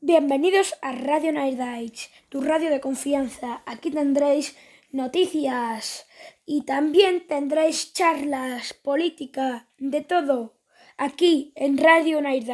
Bienvenidos a Radio Night tu radio de confianza. Aquí tendréis noticias y también tendréis charlas, política, de todo, aquí en Radio Night